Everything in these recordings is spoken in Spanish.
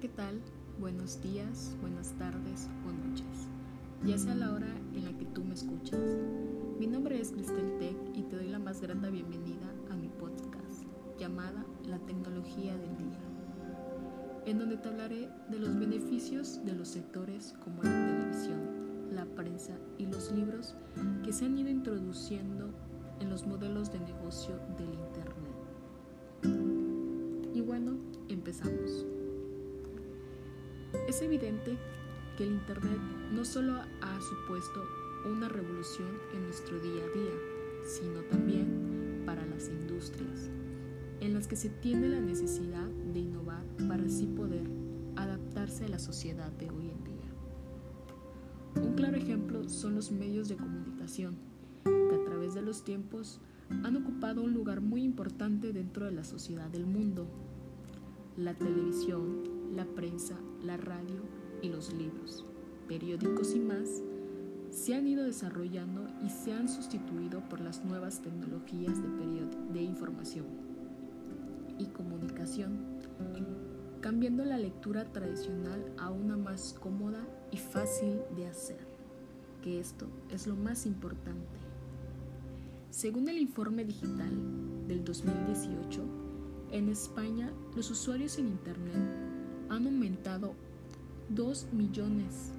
¿qué tal? Buenos días, buenas tardes o noches, ya sea la hora en la que tú me escuchas. Mi nombre es Cristel Tech y te doy la más grande bienvenida a mi podcast llamada La tecnología del día, en donde te hablaré de los beneficios de los sectores como la televisión, la prensa y los libros que se han ido introduciendo en los modelos de negocio del Es evidente que el Internet no solo ha supuesto una revolución en nuestro día a día, sino también para las industrias, en las que se tiene la necesidad de innovar para así poder adaptarse a la sociedad de hoy en día. Un claro ejemplo son los medios de comunicación, que a través de los tiempos han ocupado un lugar muy importante dentro de la sociedad del mundo. La televisión, la prensa, la radio y los libros, periódicos y más, se han ido desarrollando y se han sustituido por las nuevas tecnologías de, de información y comunicación, cambiando la lectura tradicional a una más cómoda y fácil de hacer, que esto es lo más importante. Según el informe digital del 2018, en España los usuarios en Internet han aumentado 2 millones,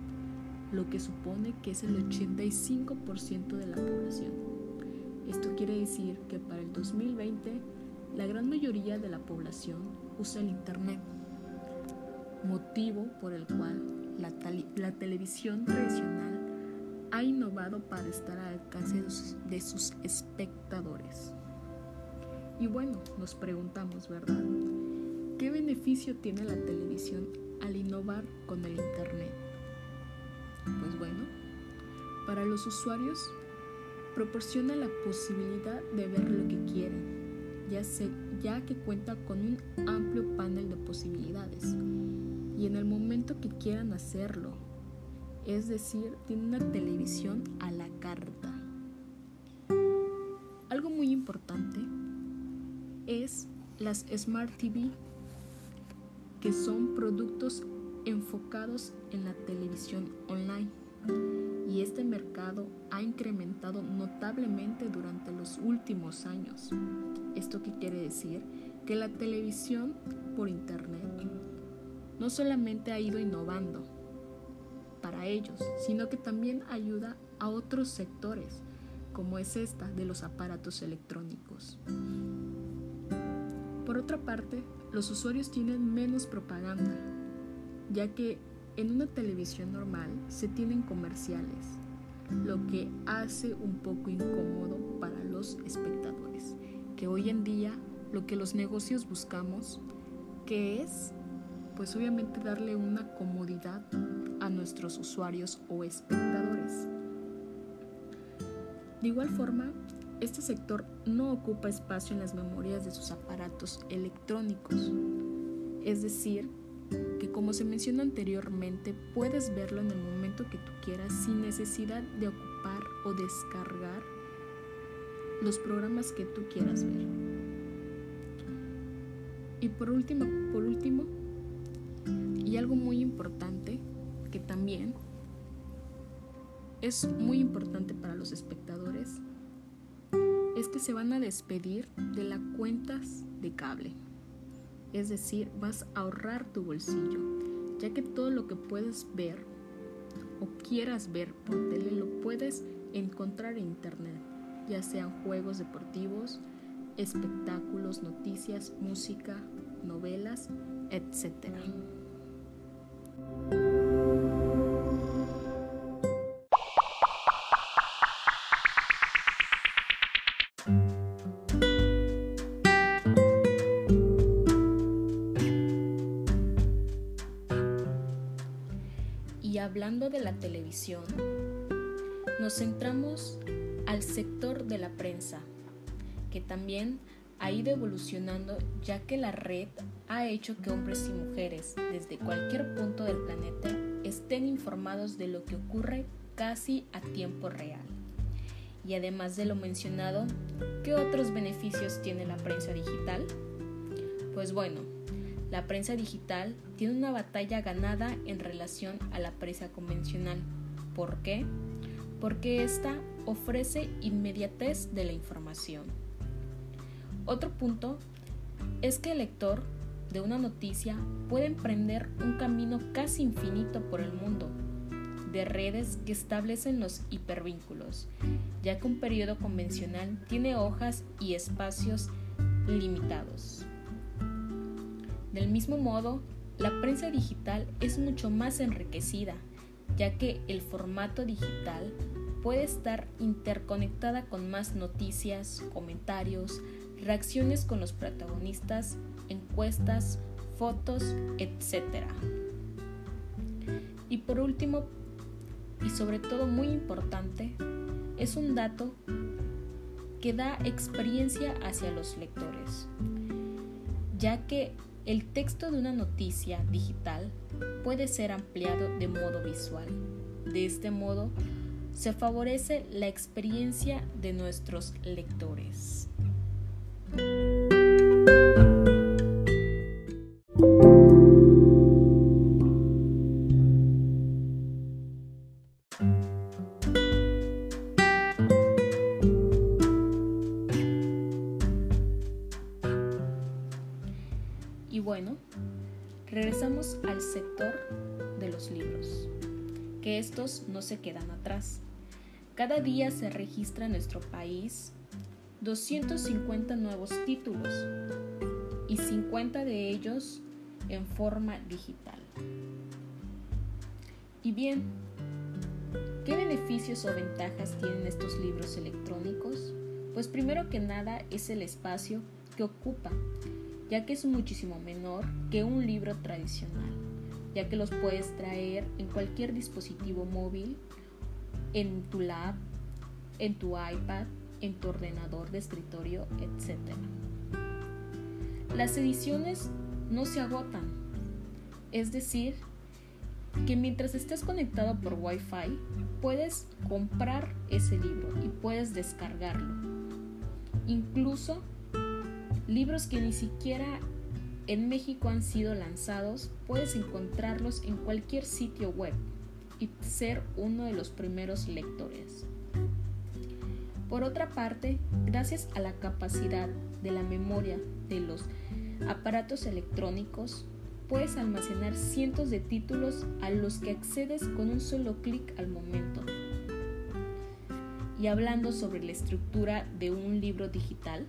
lo que supone que es el 85% de la población. Esto quiere decir que para el 2020 la gran mayoría de la población usa el Internet, motivo por el cual la, la televisión tradicional ha innovado para estar al alcance de sus espectadores. Y bueno, nos preguntamos, ¿verdad? ¿Qué beneficio tiene la televisión al innovar con el Internet? Pues bueno, para los usuarios proporciona la posibilidad de ver lo que quieren, ya, ya que cuenta con un amplio panel de posibilidades y en el momento que quieran hacerlo, es decir, tiene una televisión a la carta. Algo muy importante es las Smart TV que son productos enfocados en la televisión online. Y este mercado ha incrementado notablemente durante los últimos años. ¿Esto qué quiere decir? Que la televisión por internet no solamente ha ido innovando para ellos, sino que también ayuda a otros sectores, como es esta de los aparatos electrónicos. Por otra parte, los usuarios tienen menos propaganda, ya que en una televisión normal se tienen comerciales, lo que hace un poco incómodo para los espectadores, que hoy en día lo que los negocios buscamos, que es pues obviamente darle una comodidad a nuestros usuarios o espectadores. De igual forma, este sector no ocupa espacio en las memorias de sus aparatos electrónicos. Es decir, que como se mencionó anteriormente, puedes verlo en el momento que tú quieras sin necesidad de ocupar o descargar los programas que tú quieras ver. Y por último, por último, y algo muy importante que también es muy importante para los se van a despedir de las cuentas de cable. Es decir, vas a ahorrar tu bolsillo, ya que todo lo que puedes ver o quieras ver por tele lo puedes encontrar en internet, ya sean juegos deportivos, espectáculos, noticias, música, novelas, etc. Y hablando de la televisión, nos centramos al sector de la prensa, que también ha ido evolucionando ya que la red ha hecho que hombres y mujeres desde cualquier punto del planeta estén informados de lo que ocurre casi a tiempo real. Y además de lo mencionado, ¿qué otros beneficios tiene la prensa digital? Pues bueno, la prensa digital tiene una batalla ganada en relación a la prensa convencional. ¿Por qué? Porque ésta ofrece inmediatez de la información. Otro punto es que el lector de una noticia puede emprender un camino casi infinito por el mundo de redes que establecen los hipervínculos, ya que un periodo convencional tiene hojas y espacios limitados. Del mismo modo, la prensa digital es mucho más enriquecida, ya que el formato digital puede estar interconectada con más noticias, comentarios, reacciones con los protagonistas, encuestas, fotos, etc. Y por último, y sobre todo muy importante, es un dato que da experiencia hacia los lectores, ya que el texto de una noticia digital puede ser ampliado de modo visual. De este modo, se favorece la experiencia de nuestros lectores. Sector de los libros, que estos no se quedan atrás. Cada día se registra en nuestro país 250 nuevos títulos y 50 de ellos en forma digital. Y bien, ¿qué beneficios o ventajas tienen estos libros electrónicos? Pues primero que nada es el espacio que ocupa ya que es muchísimo menor que un libro tradicional, ya que los puedes traer en cualquier dispositivo móvil, en tu lab, en tu iPad, en tu ordenador de escritorio, etc. Las ediciones no se agotan, es decir, que mientras estés conectado por Wi-Fi, puedes comprar ese libro y puedes descargarlo. Incluso Libros que ni siquiera en México han sido lanzados, puedes encontrarlos en cualquier sitio web y ser uno de los primeros lectores. Por otra parte, gracias a la capacidad de la memoria de los aparatos electrónicos, puedes almacenar cientos de títulos a los que accedes con un solo clic al momento. Y hablando sobre la estructura de un libro digital,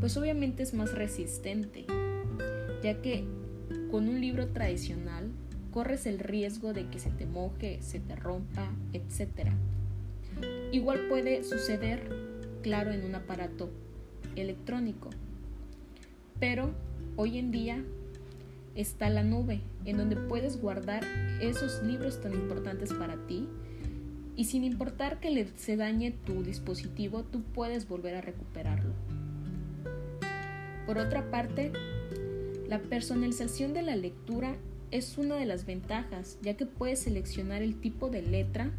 pues obviamente es más resistente, ya que con un libro tradicional corres el riesgo de que se te moje, se te rompa, etc. Igual puede suceder, claro, en un aparato electrónico, pero hoy en día está la nube, en donde puedes guardar esos libros tan importantes para ti y sin importar que se dañe tu dispositivo, tú puedes volver a recuperarlo. Por otra parte, la personalización de la lectura es una de las ventajas, ya que puedes seleccionar el tipo de letra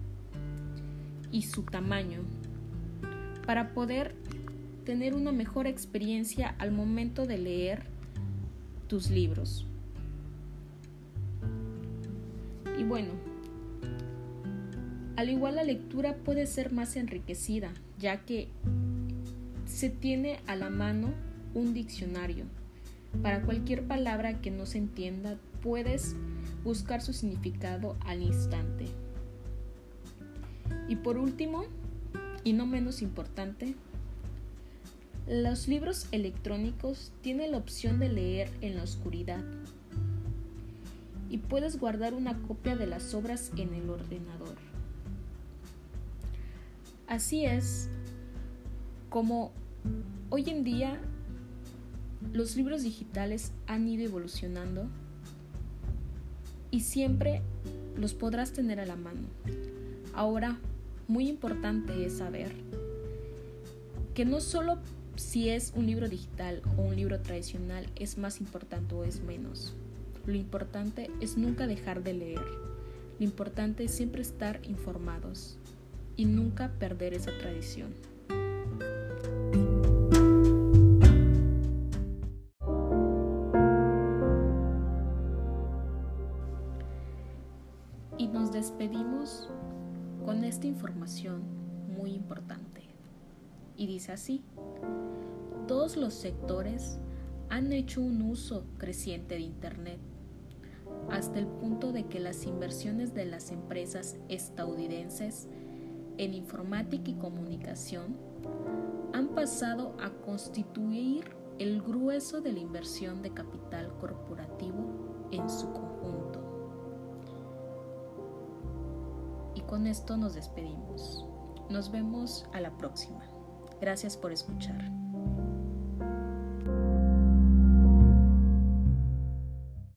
y su tamaño para poder tener una mejor experiencia al momento de leer tus libros. Y bueno, al igual la lectura puede ser más enriquecida, ya que se tiene a la mano un diccionario. Para cualquier palabra que no se entienda, puedes buscar su significado al instante. Y por último, y no menos importante, los libros electrónicos tienen la opción de leer en la oscuridad y puedes guardar una copia de las obras en el ordenador. Así es como hoy en día los libros digitales han ido evolucionando y siempre los podrás tener a la mano. Ahora, muy importante es saber que no solo si es un libro digital o un libro tradicional es más importante o es menos. Lo importante es nunca dejar de leer. Lo importante es siempre estar informados y nunca perder esa tradición. Con esta información muy importante. Y dice así, todos los sectores han hecho un uso creciente de Internet, hasta el punto de que las inversiones de las empresas estadounidenses en informática y comunicación han pasado a constituir el grueso de la inversión de capital corporativo en su conjunto. Con esto nos despedimos. Nos vemos a la próxima. Gracias por escuchar.